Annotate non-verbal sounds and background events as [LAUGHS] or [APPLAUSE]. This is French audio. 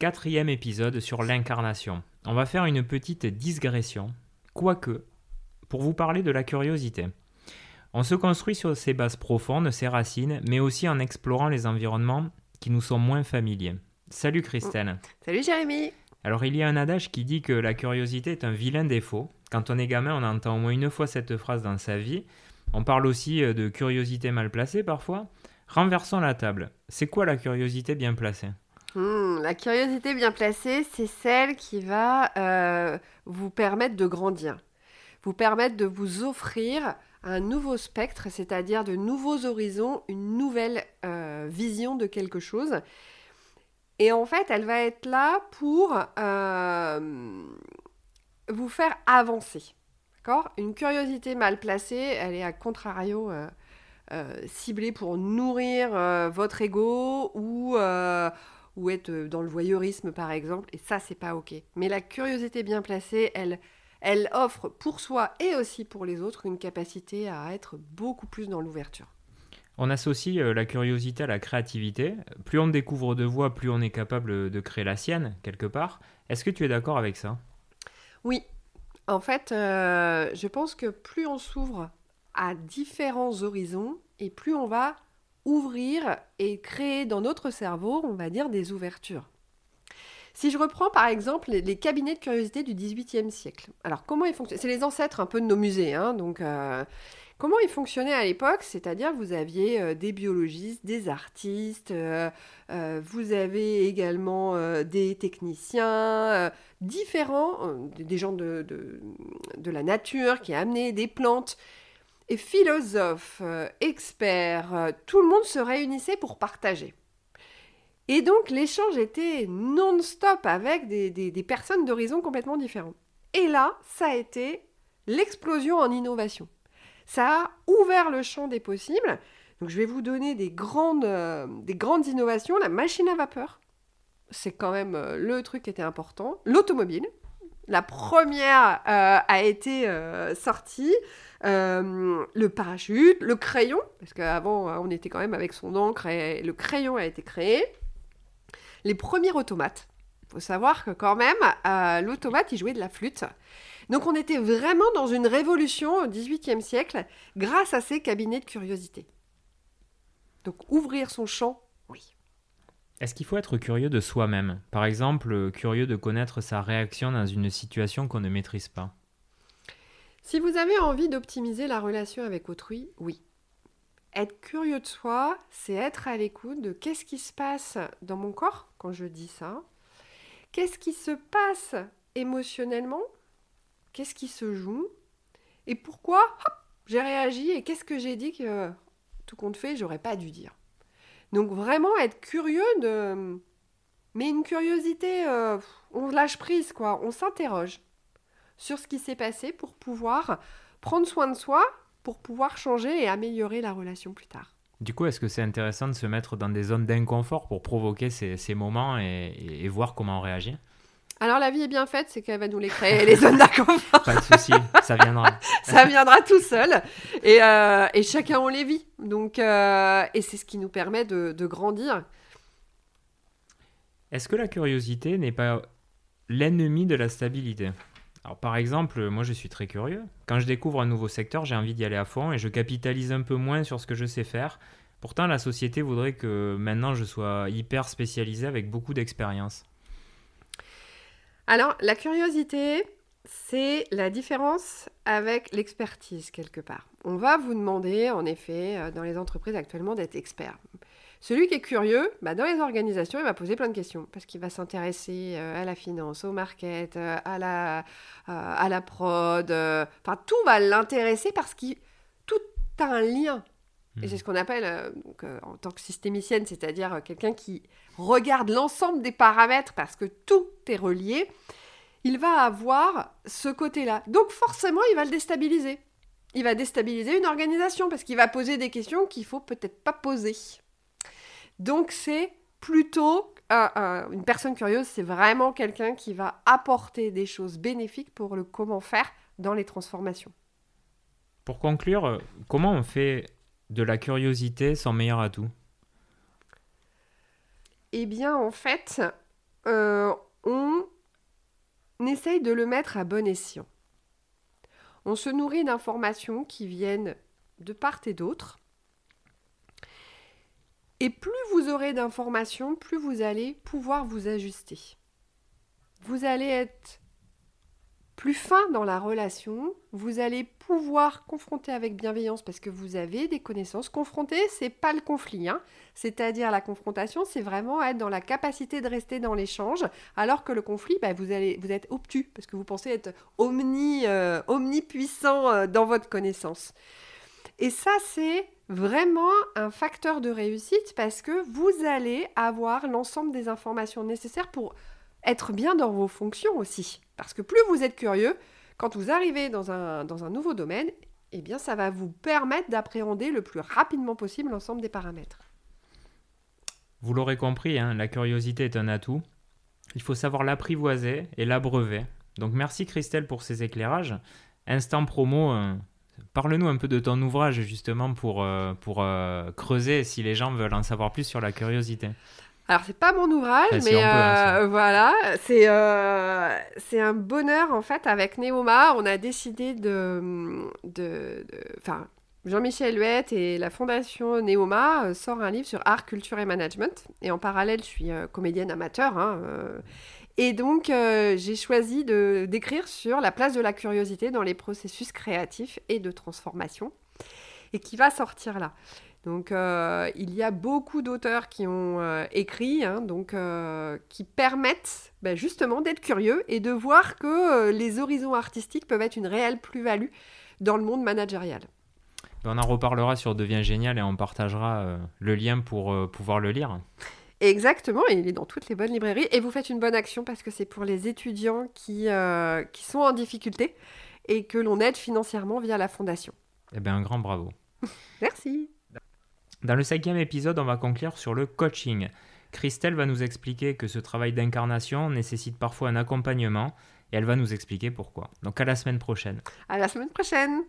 quatrième épisode sur l'incarnation. On va faire une petite digression, quoique, pour vous parler de la curiosité. On se construit sur ses bases profondes, ses racines, mais aussi en explorant les environnements qui nous sont moins familiers. Salut Christelle. Salut Jérémy. Alors il y a un adage qui dit que la curiosité est un vilain défaut. Quand on est gamin, on entend au moins une fois cette phrase dans sa vie. On parle aussi euh, de curiosité mal placée parfois. Renversons la table. C'est quoi la curiosité bien placée? Hmm, La curiosité bien placée, c'est celle qui va euh, vous permettre de grandir, vous permettre de vous offrir un nouveau spectre, c'est-à-dire de nouveaux horizons, une nouvelle euh, vision de quelque chose. Et en fait, elle va être là pour vous faire avancer. D'accord? Une curiosité mal placée, elle est à contrario euh, euh, ciblée pour nourrir euh, votre ego ou, ou être dans le voyeurisme par exemple. Et ça, c'est pas ok. Mais la curiosité bien placée, elle, elle offre pour soi et aussi pour les autres une capacité à être beaucoup plus dans l'ouverture. On associe la curiosité à la créativité. Plus on découvre de voix, plus on est capable de créer la sienne, quelque part. Est-ce que tu es d'accord avec ça? Oui, en fait, euh, je pense que plus on s'ouvre à différents horizons et plus on va ouvrir et créer dans notre cerveau, on va dire, des ouvertures. Si je reprends par exemple les, cabinets de curiosité du XVIIIe siècle. Alors comment ils fonctionnent? C'est les ancêtres un peu de nos musées, hein, donc euh, Comment ils fonctionnaient à l'époque? C'est-à-dire vous aviez euh, des biologistes, des artistes, euh, vous avez également des techniciens différents, des gens de, de, la nature qui amenaient des plantes, philosophes, experts, tout le monde se réunissait pour partager. Et donc l'échange était non-stop avec des, personnes d'horizons complètement différents. Et là, ça a été l'explosion en innovation. Ça a ouvert le champ des possibles. Donc je vais vous donner des grandes, euh, des grandes innovations. La machine à vapeur, c'est quand même euh, le truc qui était important. L'automobile, la première euh, a été sortie. le parachute, le crayon, parce qu'avant on était quand même avec son encre et le crayon a été créé. Les premiers automates. Il faut savoir que quand même, l'automate, il jouait de la flûte. Donc on était vraiment dans une révolution au XVIIIe siècle grâce à ces cabinets de curiosité. Donc ouvrir son champ, oui. Est-ce qu'il faut être curieux de soi-même? Par exemple, curieux de connaître sa réaction dans une situation qu'on ne maîtrise pas. Si vous avez envie d'optimiser la relation avec autrui, oui. Être curieux de soi, c'est être à l'écoute de qu'est-ce qui se passe dans mon corps quand je dis ça, qu'est-ce qui se passe émotionnellement? Qu'est-ce qui se joue? Et pourquoi? J'ai réagi et qu'est-ce que j'ai dit que tout compte fait, j'aurais pas dû dire. Donc vraiment être curieux de... Mais une curiosité, euh, on lâche prise, quoi. On s'interroge sur ce qui s'est passé pour pouvoir prendre soin de soi, pour pouvoir changer et améliorer la relation plus tard. Du coup, est-ce que c'est intéressant de se mettre dans des zones d'inconfort pour provoquer ces, moments et, voir comment on réagit? Alors la vie est bien faite, c'est qu'elle va nous les créer, les zones d'inconfort. Pas de souci, ça viendra. [LAUGHS] ça viendra tout seul. Et, euh, et, chacun on les vit. Donc, euh, et c'est ce qui nous permet de, de grandir. Est-ce que la curiosité n'est pas l'ennemi de la stabilité? Alors par exemple, moi je suis très curieux. Quand je découvre un nouveau secteur, j'ai envie d'y aller à fond et je capitalise un peu moins sur ce que je sais faire. Pourtant, la société voudrait que maintenant je sois hyper spécialisé avec beaucoup d'expérience. Alors, la curiosité, c'est la différence avec l'expertise quelque part. On va vous demander, en effet, euh, dans les entreprises actuellement, d'être expert. Celui qui est curieux, bah, dans les organisations, il va poser plein de questions parce qu'il va s'intéresser euh, à la finance, au market, euh, à la, à la prod. Enfin, tout va l'intéresser parce que tout a un lien. Et c'est mmh. ce qu'on appelle, en tant que systémicienne, c'est-à-dire quelqu'un qui regarde l'ensemble des paramètres parce que tout est relié, il va avoir ce côté-là. Donc forcément, il va le déstabiliser. Il va déstabiliser une organisation parce qu'il va poser des questions qu'il faut peut-être pas poser. Donc c'est plutôt une personne curieuse, c'est vraiment quelqu'un qui va apporter des choses bénéfiques pour le comment faire dans les transformations. Pour conclure, comment on fait de la curiosité son meilleur atout eh bien, en fait, euh, on essaye de le mettre à bon escient. On se nourrit d'informations qui viennent de part et d'autre. Et plus vous aurez d'informations, plus vous allez pouvoir vous ajuster. Vous allez être plus fin dans la relation, vous allez pouvoir confronter avec bienveillance parce que vous avez des connaissances. Confronter, c'est pas le conflit, hein. c'est-à-dire la confrontation, c'est vraiment être dans la capacité de rester dans l'échange, alors que le conflit, bah, vous, allez, êtes obtus parce que vous pensez être omni, euh, omnipuissant euh, dans votre connaissance. Et ça, c'est vraiment un facteur de réussite parce que vous allez avoir l'ensemble des informations nécessaires pour être bien dans vos fonctions aussi. Parce que plus vous êtes curieux, quand vous arrivez dans un, dans un nouveau domaine, eh bien ça va vous permettre d'appréhender le plus rapidement possible l'ensemble des paramètres. Vous l'aurez compris, hein, la curiosité est un atout. Il faut savoir l'apprivoiser et l'abreuver. Donc merci Christelle pour ces éclairages. Instant promo, euh, parle-nous un peu de ton ouvrage justement pour, euh, pour euh, creuser si les gens veulent en savoir plus sur la curiosité. Alors, c'est pas mon ouvrage, mais euh, voilà, c'est euh, c'est un bonheur en fait. Avec Neoma, on a décidé de. de, enfin, Jean-Michel Huette et la fondation Neoma euh, sort un livre sur art, culture et management. Et en parallèle, je suis comédienne amateur. Hein, et donc, j'ai choisi d'écrire sur la place de la curiosité dans les processus créatifs et de transformation. Et qui va sortir là. Donc euh, il y a beaucoup d'auteurs qui ont euh, écrit, hein, donc, euh, qui permettent ben, justement d'être curieux et de voir que les horizons artistiques peuvent être une réelle plus-value dans le monde managérial. On en reparlera sur Devient Génial et on partagera le lien pour pouvoir le lire. Exactement, il est dans toutes les bonnes librairies. Et vous faites une bonne action parce que c'est pour les étudiants qui, qui sont en difficulté et que l'on aide financièrement via la fondation. Eh bien, un grand bravo. [LAUGHS] Merci. Dans le cinquième épisode, on va conclure sur le coaching. Christelle va nous expliquer que ce travail d'incarnation nécessite parfois un accompagnement et elle va nous expliquer pourquoi. Donc à la semaine prochaine. À la semaine prochaine.